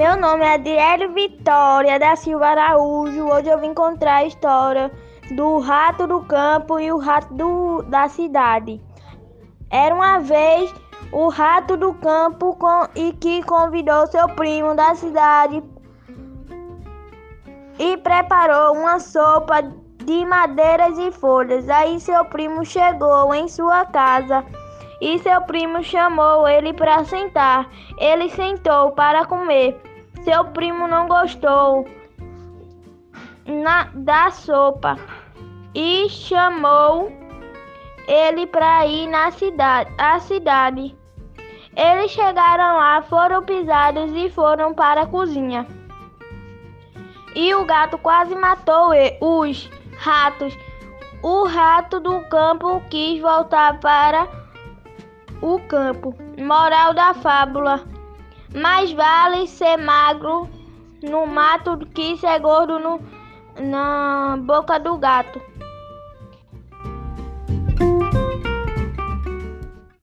Meu nome é Adriele Vitória da Silva Araújo. Hoje eu vim contar a história do rato do campo e o rato do, da cidade. Era uma vez o rato do campo com, e que convidou seu primo da cidade e preparou uma sopa de madeiras e folhas. Aí seu primo chegou em sua casa e seu primo chamou ele para sentar. Ele sentou para comer. Seu primo não gostou na, da sopa e chamou ele para ir na cidade, a cidade. Eles chegaram lá, foram pisados e foram para a cozinha. E o gato quase matou os ratos. O rato do campo quis voltar para o campo. Moral da fábula: Mais vale ser magro no mato do que ser gordo no, na boca do gato.